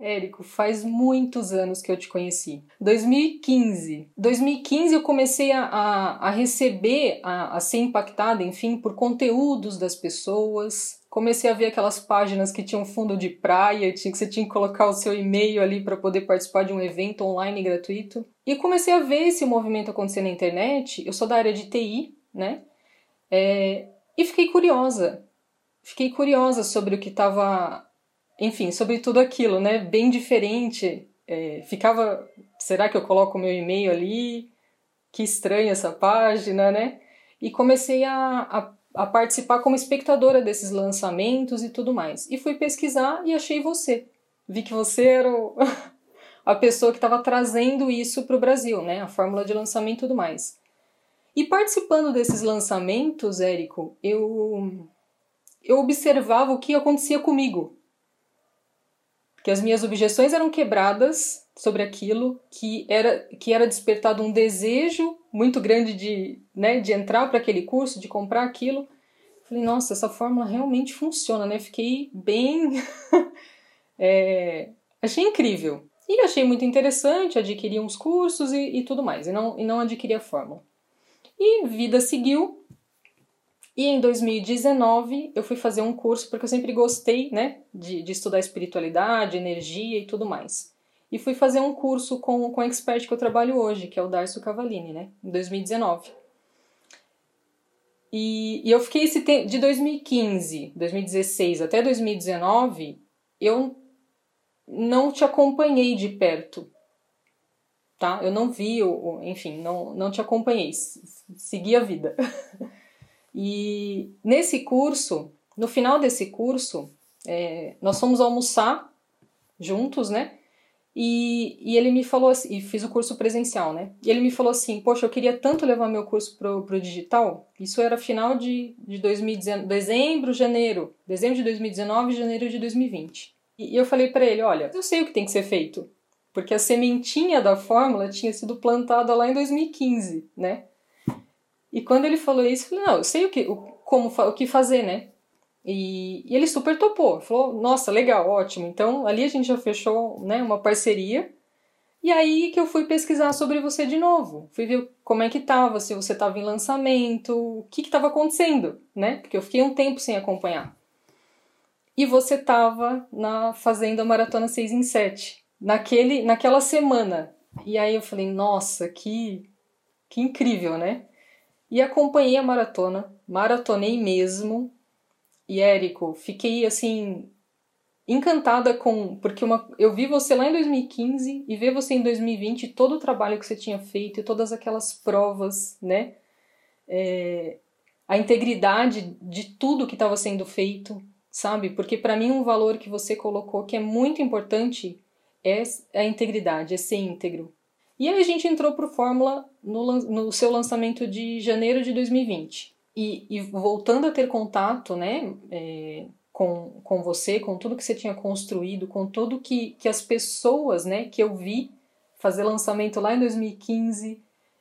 Érico, faz muitos anos que eu te conheci. 2015. 2015 eu comecei a, a, a receber, a, a ser impactada, enfim, por conteúdos das pessoas. Comecei a ver aquelas páginas que tinham fundo de praia, que você tinha que colocar o seu e-mail ali para poder participar de um evento online gratuito. E comecei a ver esse movimento acontecer na internet. Eu sou da área de TI, né? É, e fiquei curiosa. Fiquei curiosa sobre o que estava enfim, sobre tudo aquilo, né? Bem diferente. É, ficava, será que eu coloco meu e-mail ali? Que estranha essa página, né? E comecei a, a, a participar como espectadora desses lançamentos e tudo mais. E fui pesquisar e achei você. Vi que você era o, a pessoa que estava trazendo isso para o Brasil, né? A fórmula de lançamento e tudo mais. E participando desses lançamentos, Érico, eu, eu observava o que acontecia comigo que as minhas objeções eram quebradas sobre aquilo, que era que era despertado um desejo muito grande de, né, de entrar para aquele curso, de comprar aquilo. Falei, nossa, essa fórmula realmente funciona, né? Fiquei bem. é, achei incrível. E achei muito interessante, adquiri uns cursos e, e tudo mais, e não, e não adquiri a fórmula. E vida seguiu, e em 2019 eu fui fazer um curso, porque eu sempre gostei né, de, de estudar espiritualidade, energia e tudo mais. E fui fazer um curso com, com o expert que eu trabalho hoje, que é o Darcio Cavallini, né, em 2019. E, e eu fiquei esse tempo, de 2015, 2016 até 2019, eu não te acompanhei de perto, tá? Eu não vi, enfim, não, não te acompanhei, segui a vida. E nesse curso, no final desse curso, é, nós fomos almoçar juntos, né? E, e ele me falou assim, e fiz o curso presencial, né? E ele me falou assim, poxa, eu queria tanto levar meu curso pro, pro digital. Isso era final de, de 2019, dezembro, janeiro, dezembro de 2019, janeiro de 2020. E, e eu falei para ele, olha, eu sei o que tem que ser feito, porque a sementinha da fórmula tinha sido plantada lá em 2015, né? E quando ele falou isso, eu falei, não, eu sei o que, o, como, o que fazer, né? E, e, ele super topou, falou, nossa, legal, ótimo. Então ali a gente já fechou né, uma parceria. E aí que eu fui pesquisar sobre você de novo. Fui ver como é que tava, se você tava em lançamento, o que que tava acontecendo, né? Porque eu fiquei um tempo sem acompanhar. E você tava na fazendo a maratona 6 em 7, naquele, naquela semana. E aí eu falei, nossa, que, que incrível, né? E acompanhei a maratona, maratonei mesmo. E Érico, fiquei assim encantada com porque uma, eu vi você lá em 2015 e ver você em 2020 todo o trabalho que você tinha feito e todas aquelas provas, né? É, a integridade de tudo que estava sendo feito, sabe? Porque para mim um valor que você colocou que é muito importante é a integridade, é ser íntegro. E aí a gente entrou para o Fórmula no, no, seu lançamento de janeiro de 2020. E, e voltando a ter contato né, é, com, com você, com tudo que você tinha construído, com tudo que, que as pessoas né, que eu vi fazer lançamento lá em 2015,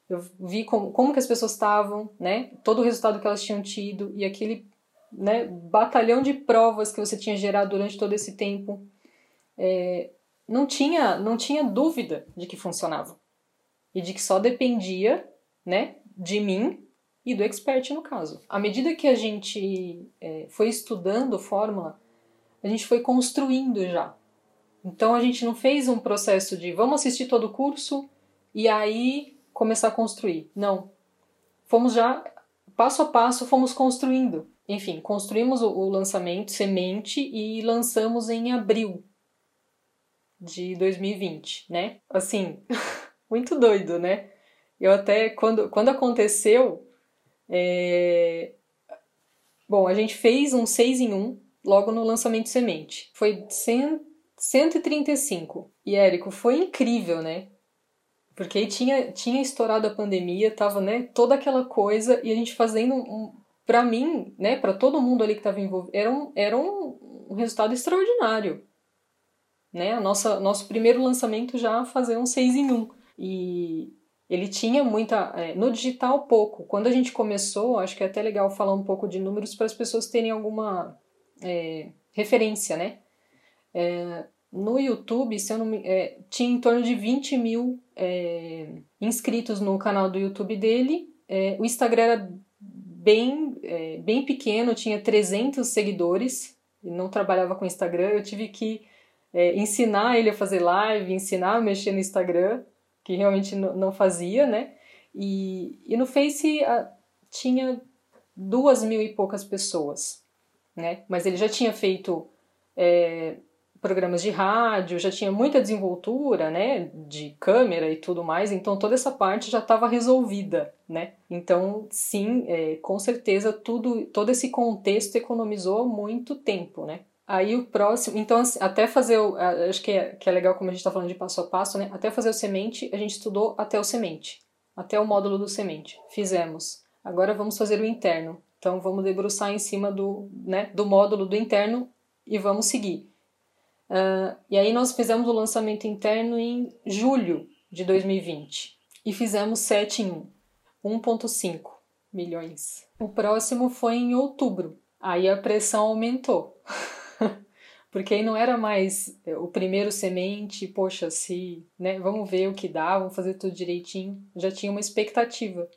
eu vi como, como que as pessoas estavam, né, todo o resultado que elas tinham tido e aquele né, batalhão de provas que você tinha gerado durante todo esse tempo. É, não tinha, não tinha dúvida de que funcionava e de que só dependia, né, de mim e do expert no caso. À medida que a gente é, foi estudando fórmula, a gente foi construindo já. Então a gente não fez um processo de vamos assistir todo o curso e aí começar a construir. Não. Fomos já passo a passo fomos construindo. Enfim, construímos o, o lançamento semente e lançamos em abril de 2020, né? Assim, muito doido, né? Eu até, quando, quando aconteceu, é... bom, a gente fez um 6 em 1 logo no lançamento semente. Foi 100, 135. E, Érico, foi incrível, né? Porque aí tinha, tinha estourado a pandemia, tava, né, toda aquela coisa, e a gente fazendo um, para mim, né, para todo mundo ali que estava envolvido, era um, era um, um resultado extraordinário. Né? A nossa, nosso primeiro lançamento já fazer um 6 em 1. E ele tinha muita. É, no digital, pouco. Quando a gente começou, acho que é até legal falar um pouco de números para as pessoas terem alguma é, referência, né? É, No YouTube, se eu não é, tinha em torno de 20 mil é, inscritos no canal do YouTube dele. É, o Instagram era bem, bem pequeno, tinha 300 seguidores. Ele não trabalhava com Instagram. Eu tive que ensinar ele a fazer live, ensinar a mexer no Instagram, que realmente não fazia, né? E, e no Face a, tinha duas mil e poucas pessoas, né? Mas ele já tinha feito é, programas de rádio, já tinha muita desenvoltura, né, de câmera e tudo mais, então toda essa parte já estava resolvida, né? Então, sim, é, com certeza tudo, todo esse contexto economizou muito tempo, né? Aí o próximo, então assim, até fazer, o, acho que é, que é legal como a gente está falando de passo a passo, né? Até fazer o semente, a gente estudou até o semente, até o módulo do semente, fizemos. Agora vamos fazer o interno. Então vamos debruçar em cima do, né, do módulo do interno e vamos seguir. Uh, e aí nós fizemos o lançamento interno em julho de 2020 e fizemos 7 em 1, 1.5 milhões. O próximo foi em outubro. Aí a pressão aumentou. Porque aí não era mais é, o primeiro semente, poxa, se, né, vamos ver o que dá, vamos fazer tudo direitinho. Já tinha uma expectativa.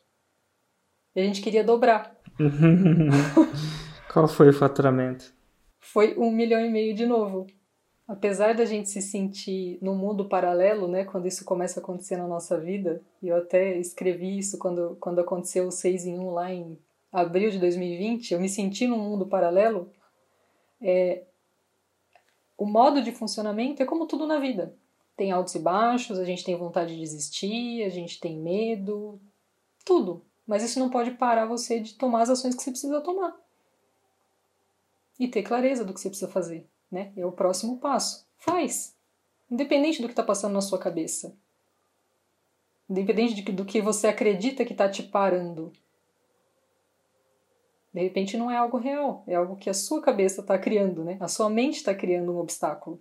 E a gente queria dobrar. Qual foi o faturamento? Foi um milhão e meio de novo apesar da gente se sentir num mundo paralelo, né, quando isso começa a acontecer na nossa vida, e eu até escrevi isso quando, quando aconteceu o 6 em 1 lá em abril de 2020, eu me senti num mundo paralelo, é, o modo de funcionamento é como tudo na vida. Tem altos e baixos, a gente tem vontade de desistir, a gente tem medo, tudo. Mas isso não pode parar você de tomar as ações que você precisa tomar. E ter clareza do que você precisa fazer né? É o próximo passo. Faz. Independente do que está passando na sua cabeça. Independente de, do que você acredita que está te parando. De repente não é algo real, é algo que a sua cabeça está criando, né? A sua mente está criando um obstáculo.